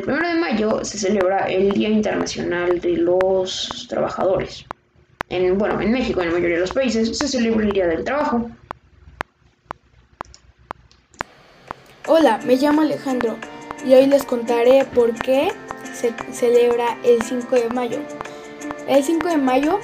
el 1 de mayo se celebra el Día Internacional de los Trabajadores. En, bueno, en México, en la mayoría de los países, se celebra el Día del Trabajo. Hola, me llamo Alejandro y hoy les contaré por qué se celebra el 5 de mayo. El 5 de mayo,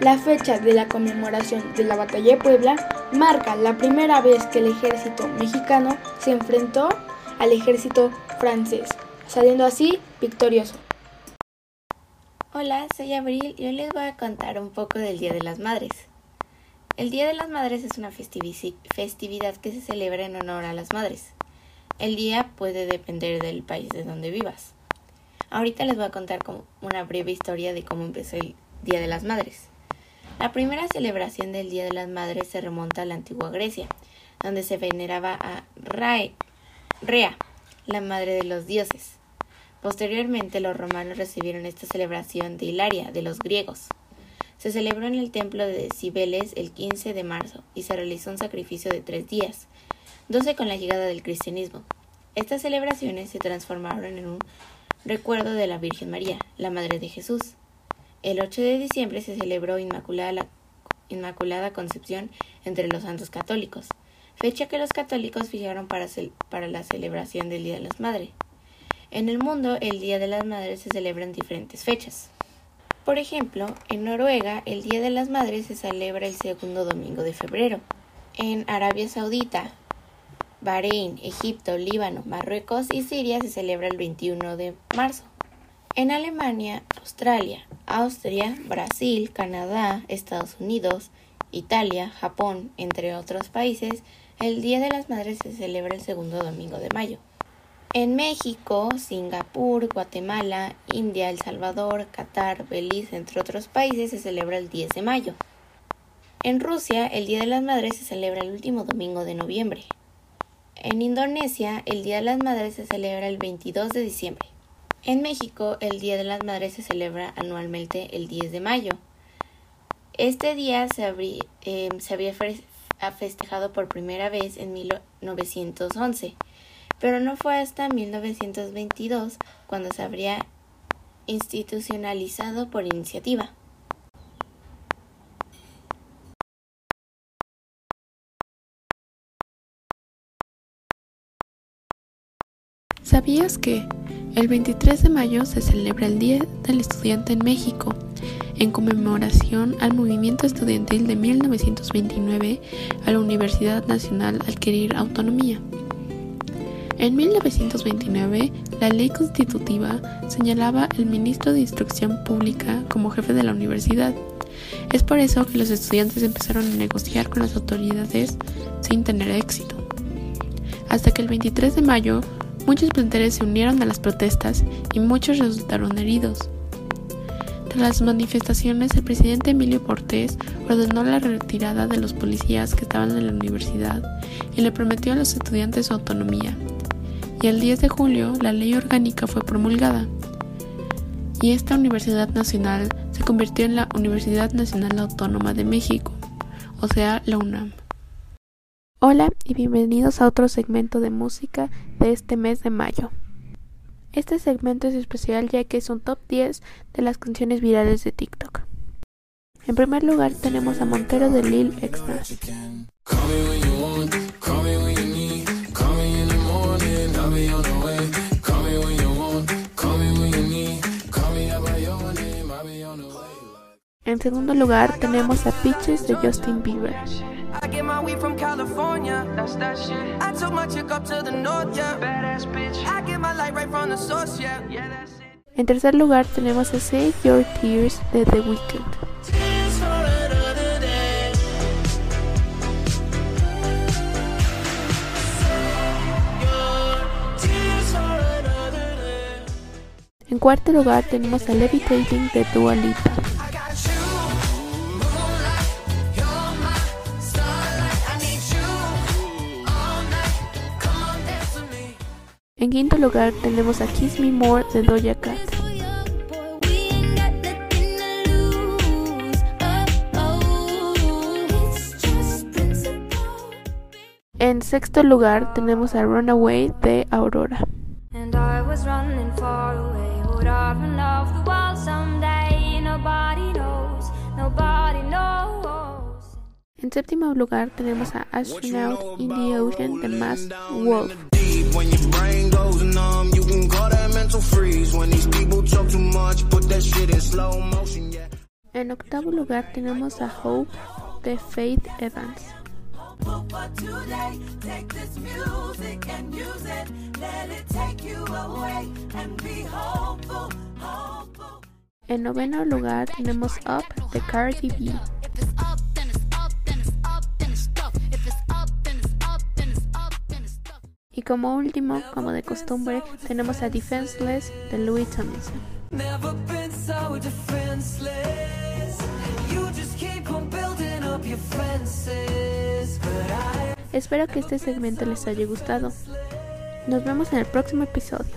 la fecha de la conmemoración de la Batalla de Puebla, marca la primera vez que el ejército mexicano se enfrentó al ejército francés, saliendo así victorioso. Hola, soy Abril y hoy les voy a contar un poco del Día de las Madres. El Día de las Madres es una festividad que se celebra en honor a las madres. El día puede depender del país de donde vivas. Ahorita les voy a contar una breve historia de cómo empezó el Día de las Madres. La primera celebración del Día de las Madres se remonta a la antigua Grecia, donde se veneraba a Rea, la madre de los dioses. Posteriormente los romanos recibieron esta celebración de Hilaria, de los griegos. Se celebró en el templo de Cibeles el 15 de marzo y se realizó un sacrificio de tres días, doce con la llegada del cristianismo. Estas celebraciones se transformaron en un recuerdo de la Virgen María, la Madre de Jesús. El 8 de diciembre se celebró Inmaculada, la Inmaculada Concepción entre los santos católicos fecha que los católicos fijaron para, para la celebración del Día de las Madres. En el mundo, el Día de las Madres se celebra en diferentes fechas. Por ejemplo, en Noruega, el Día de las Madres se celebra el segundo domingo de febrero. En Arabia Saudita, Bahrein, Egipto, Líbano, Marruecos y Siria se celebra el 21 de marzo. En Alemania, Australia, Austria, Brasil, Canadá, Estados Unidos, Italia, Japón, entre otros países, el Día de las Madres se celebra el segundo domingo de mayo. En México, Singapur, Guatemala, India, El Salvador, Qatar, Belice, entre otros países, se celebra el 10 de mayo. En Rusia, el Día de las Madres se celebra el último domingo de noviembre. En Indonesia, el Día de las Madres se celebra el 22 de diciembre. En México, el Día de las Madres se celebra anualmente el 10 de mayo. Este día se, eh, se había ha festejado por primera vez en 1911, pero no fue hasta 1922 cuando se habría institucionalizado por iniciativa. ¿Sabías que el 23 de mayo se celebra el Día del Estudiante en México? en conmemoración al movimiento estudiantil de 1929 a la Universidad Nacional adquirir autonomía. En 1929, la ley constitutiva señalaba al ministro de Instrucción Pública como jefe de la universidad. Es por eso que los estudiantes empezaron a negociar con las autoridades sin tener éxito. Hasta que el 23 de mayo, muchos planteles se unieron a las protestas y muchos resultaron heridos. Tras las manifestaciones, el presidente Emilio Portés ordenó la retirada de los policías que estaban en la universidad y le prometió a los estudiantes su autonomía. Y el 10 de julio la ley orgánica fue promulgada. Y esta Universidad Nacional se convirtió en la Universidad Nacional Autónoma de México, o sea, la UNAM. Hola y bienvenidos a otro segmento de música de este mes de mayo. Este segmento es especial ya que es un top 10 de las canciones virales de TikTok. En primer lugar tenemos a Montero de Lil Xmas. En segundo lugar tenemos a Peaches de Justin Bieber. En tercer lugar tenemos a Save Your Tears de The Weeknd. En cuarto lugar tenemos a Levitating de Dua Lipa. En quinto lugar tenemos a Kiss Me More de Doja Cat. En sexto lugar tenemos a Runaway de Aurora. En séptimo lugar tenemos a Astronaut in the Ocean, The Masked Wolf. When your brain goes numb, you can call that mental freeze. When these people talk too much, put that shit in slow motion, yeah. En octavo lugar tenemos a Hope de Faith Evans. En noveno lugar tenemos Up de Cardi B. como último, como de costumbre, tenemos a Defenseless de Louis Tomlinson. Espero que este segmento les haya gustado. Nos vemos en el próximo episodio.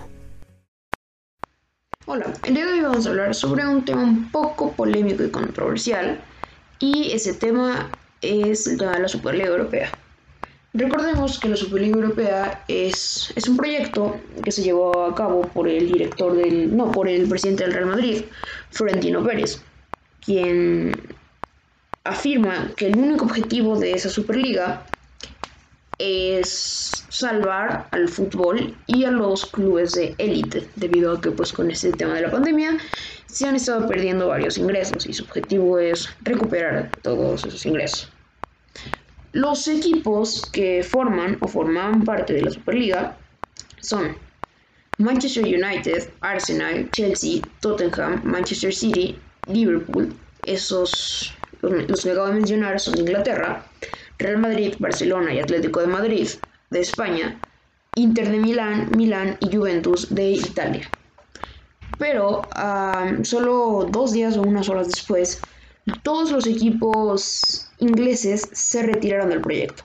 Hola, el día de hoy vamos a hablar sobre un tema un poco polémico y controversial y ese tema es el tema de la Superliga Europea. Recordemos que la Superliga Europea es, es un proyecto que se llevó a cabo por el director del, no, por el presidente del Real Madrid, Florentino Pérez, quien afirma que el único objetivo de esa Superliga es salvar al fútbol y a los clubes de élite, debido a que pues con este tema de la pandemia se han estado perdiendo varios ingresos y su objetivo es recuperar todos esos ingresos. Los equipos que forman o formaban parte de la Superliga son Manchester United, Arsenal, Chelsea, Tottenham, Manchester City, Liverpool, esos los que acabo de mencionar son de Inglaterra, Real Madrid, Barcelona y Atlético de Madrid de España, Inter de Milán, Milán y Juventus de Italia. Pero solo dos días o unas horas después, todos los equipos ingleses se retiraron del proyecto.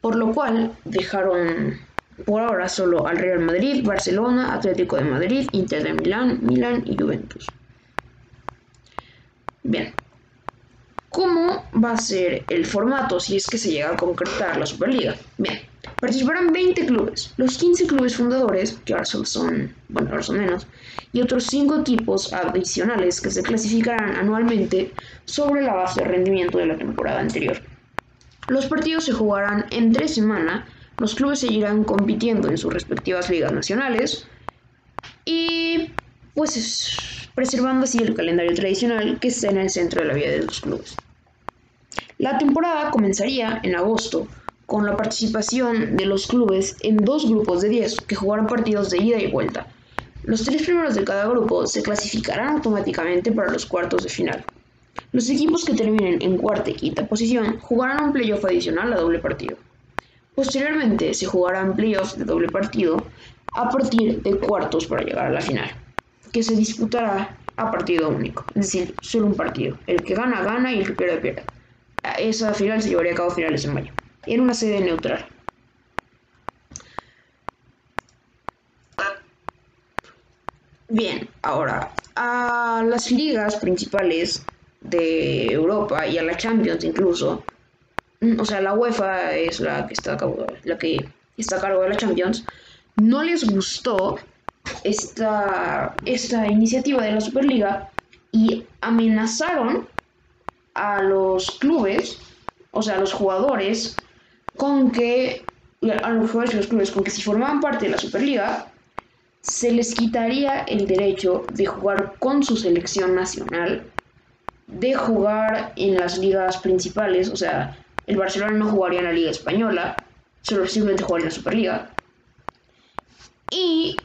Por lo cual dejaron por ahora solo al Real Madrid, Barcelona, Atlético de Madrid, Inter de Milán, Milán y Juventus. Bien, ¿Cómo va a ser el formato si es que se llega a concretar la Superliga? Bien, participarán 20 clubes, los 15 clubes fundadores, que ahora son, bueno, ahora menos, y otros 5 equipos adicionales que se clasificarán anualmente sobre la base de rendimiento de la temporada anterior. Los partidos se jugarán en tres semanas, los clubes seguirán compitiendo en sus respectivas ligas nacionales y pues preservando así el calendario tradicional que está en el centro de la vida de los clubes. La temporada comenzaría en agosto, con la participación de los clubes en dos grupos de 10 que jugarán partidos de ida y vuelta. Los tres primeros de cada grupo se clasificarán automáticamente para los cuartos de final. Los equipos que terminen en cuarta y quinta posición jugarán un playoff adicional a doble partido. Posteriormente se jugarán playoffs de doble partido a partir de cuartos para llegar a la final que se disputará a partido único, es decir, solo un partido. El que gana, gana y el que pierde, pierde. Esa final se llevaría a cabo finales de mayo, en una sede neutral. Bien, ahora, a las ligas principales de Europa y a la Champions incluso, o sea, la UEFA es la que está a cargo, la que está a cargo de la Champions, no les gustó esta, esta iniciativa de la Superliga y amenazaron a los clubes, o sea, a los jugadores, con que, a los jugadores los clubes, con que si formaban parte de la Superliga, se les quitaría el derecho de jugar con su selección nacional, de jugar en las ligas principales, o sea, el Barcelona no jugaría en la Liga Española, solo simplemente jugaría en la Superliga. Y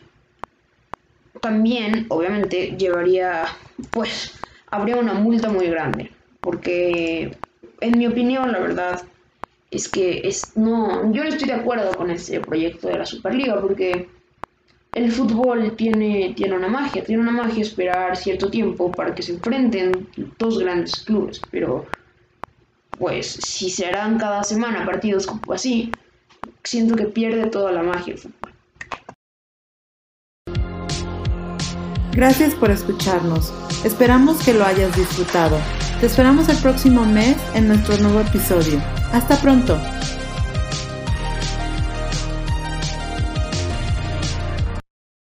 también, obviamente, llevaría, pues, habría una multa muy grande, porque, en mi opinión, la verdad, es que es, no, yo no estoy de acuerdo con este proyecto de la Superliga, porque el fútbol tiene, tiene una magia, tiene una magia esperar cierto tiempo para que se enfrenten dos grandes clubes, pero pues si se harán cada semana partidos como así, siento que pierde toda la magia el fútbol. Gracias por escucharnos. Esperamos que lo hayas disfrutado. Te esperamos el próximo mes en nuestro nuevo episodio. Hasta pronto.